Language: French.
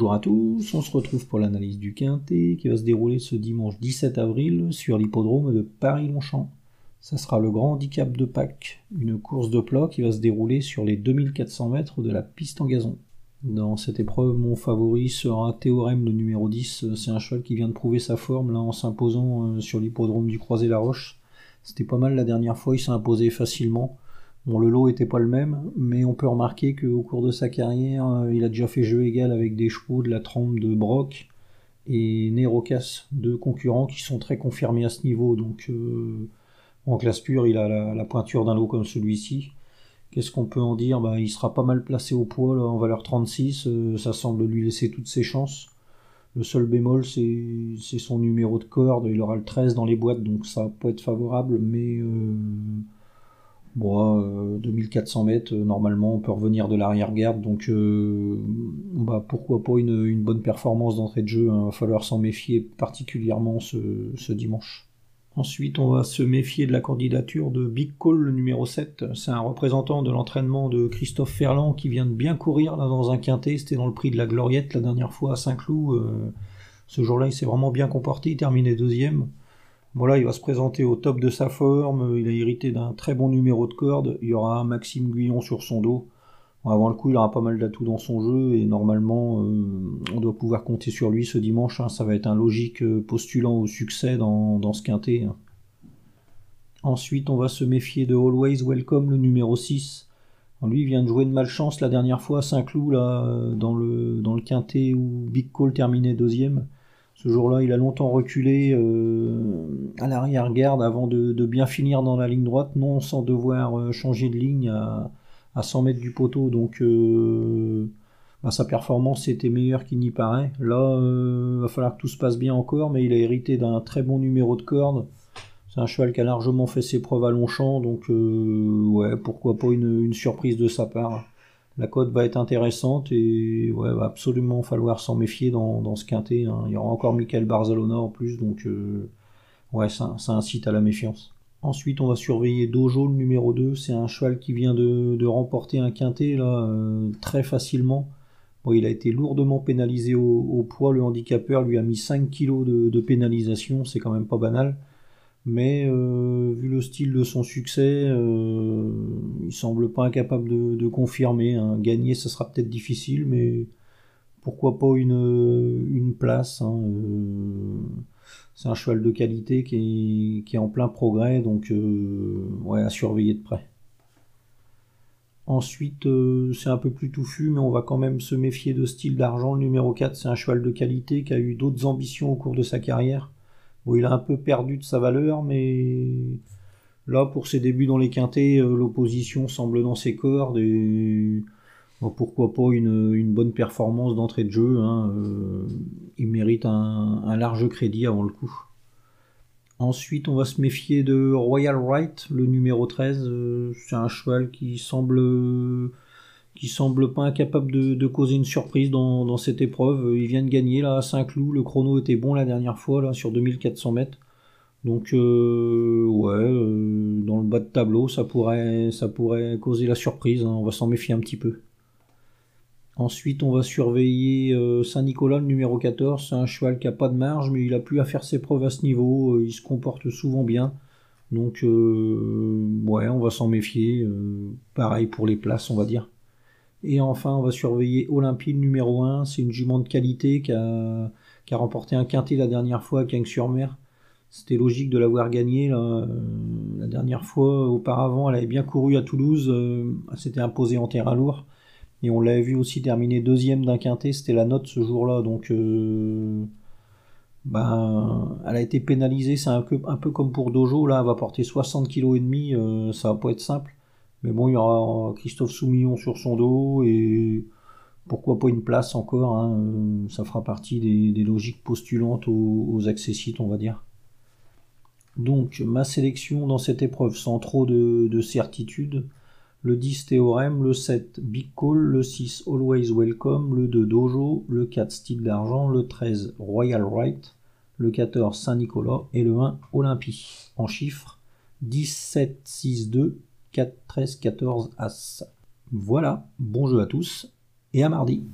Bonjour à tous, on se retrouve pour l'analyse du Quintet qui va se dérouler ce dimanche 17 avril sur l'hippodrome de Paris-Longchamp. Ça sera le grand handicap de Pâques, une course de plat qui va se dérouler sur les 2400 mètres de la piste en gazon. Dans cette épreuve, mon favori sera Théorème, le numéro 10. C'est un cheval qui vient de prouver sa forme là en s'imposant euh, sur l'hippodrome du Croisé-la-Roche. C'était pas mal la dernière fois, il s'est imposé facilement. Bon, le lot était pas le même, mais on peut remarquer qu'au cours de sa carrière, euh, il a déjà fait jeu égal avec des chevaux de la trempe de Brock et Nerocas, deux concurrents qui sont très confirmés à ce niveau. Donc, euh, en classe pure, il a la, pointure d'un lot comme celui-ci. Qu'est-ce qu'on peut en dire? Bah, Il sera pas mal placé au poids en valeur 36, euh, ça semble lui laisser toutes ses chances. Le seul bémol, c'est son numéro de corde, il aura le 13 dans les boîtes, donc ça peut être favorable, mais... Bon, 2400 mètres, euh, normalement, on peut revenir de l'arrière-garde, donc euh, bah, pourquoi pas une, bonne performance d'entrée de jeu. Il hein. va falloir s'en méfier particulièrement ce, dimanche. Ensuite, on va se méfier de la candidature de Big Call, le numéro 7. C'est un représentant de l'entraînement de Christophe Ferland qui vient de bien courir dans un quintet. C'était dans le prix de la Gloriette la dernière fois à Saint-Cloud. Euh, ce jour-là, il s'est vraiment bien comporté. Il terminait deuxième. Voilà, il va se présenter au top de sa forme. Il a hérité d'un très bon numéro de corde. Il y aura Maxime Guyon sur son dos. Avant le coup, il aura pas mal d'atouts dans son jeu et normalement, euh, on doit pouvoir compter sur lui ce dimanche. Hein. Ça va être un logique euh, postulant au succès dans, ce quintet. Hein. Ensuite, on va se méfier de Always Welcome, le numéro 6. lui, il vient de jouer de malchance la dernière fois à Saint-Cloud, là, dans le, dans le quintet où Big Call terminait deuxième. Ce jour-là, il a longtemps reculé euh, à l'arrière-garde avant de, bien finir dans la ligne droite, non sans devoir euh, changer de ligne à, 100 mètres du poteau. Donc euh, bah, sa performance était meilleure qu'il n'y paraît. Là, il va falloir que tout se passe bien encore, mais il a hérité d'un très bon numéro de corde. C'est un cheval qui a largement fait ses preuves à Longchamp, donc pourquoi pas une surprise de sa part la cote va être intéressante et ouais, va absolument falloir s'en méfier dans, ce quintet. Hein. Il y aura encore Michael Barzalona en plus, donc euh, ouais, ça, incite à la méfiance. Ensuite, on va surveiller Dojo, le numéro 2. C'est un cheval qui vient de, remporter un quintet euh, très facilement. Bon, il a été lourdement pénalisé au, poids. Le handicapeur lui a mis 5 kg de pénalisation, c'est quand même pas banal. Mais euh, vu le style de son succès, euh, il semble pas incapable de, confirmer. Hein. Gagner, ça sera peut-être difficile, mais pourquoi pas une, place. Hein, euh. c'est un cheval de qualité qui est, en plein progrès, donc ouais, à surveiller de près. Ensuite, c'est un peu plus touffu, mais on va quand même se méfier de style d'argent. Le numéro 4, c'est un cheval de qualité qui a eu d'autres ambitions au cours de sa carrière il a un peu perdu de sa valeur, mais là, pour ses débuts dans les quintés, euh, l'opposition semble dans ses cordes et pourquoi pas une, bonne performance d'entrée de jeu. Hein, euh, il mérite un, large crédit avant le coup. Ensuite, on va se méfier de Royal Right, le numéro 13. Euh, c'est un cheval qui semble qui semble pas incapable de, causer une surprise dans, cette épreuve. Il vient de gagner là à Saint-Cloud, le chrono était bon la dernière fois là sur 2400 mètres. Donc euh, ouais, euh, dans le bas de tableau, ça pourrait, ça pourrait causer la surprise. Hein. On va s'en méfier un petit peu. Ensuite, on va surveiller euh, Saint-Nicolas, le numéro 14. C'est un cheval qui a pas de marge, mais il a plus à faire ses preuves à ce niveau. il se comporte souvent bien. Donc ouais, on va s'en méfier. pareil pour les places, on va dire. Et enfin, on va surveiller Olympie, numéro 1. C'est une jument de qualité qui a, remporté un quintet la dernière fois à Cagnes-sur-Mer. C'était logique de l'avoir gagné. La dernière fois, auparavant, elle avait bien couru à Toulouse. Euh, elle s'était imposée en terrain lourd. Et on l'avait vu aussi terminer deuxième d'un quintet. C'était la note ce jour-là. Donc, euh, ben, elle a été pénalisée. C'est un peu, comme pour Dojo. Là, elle va porter 60 kg et demi. Euh, ça va pas être simple. Mais bon, il y aura Christophe Soumillon sur son dos et pourquoi pas une place encore. Hein, euh, ça fera partie des, logiques postulantes aux, accessites, on va dire. Donc, ma sélection dans cette épreuve sans trop de, certitude. Le 10 Théorème, le 7 Big Call, le 6 Always Welcome, le 2 Dojo, le 4 Style d'Argent, le 13 Royal Right, le 14 Saint-Nicolas et le 1 Olympie. En chiffres 17, 6, 2 4, 13, 14, As. Voilà, bon jeu à tous et à mardi.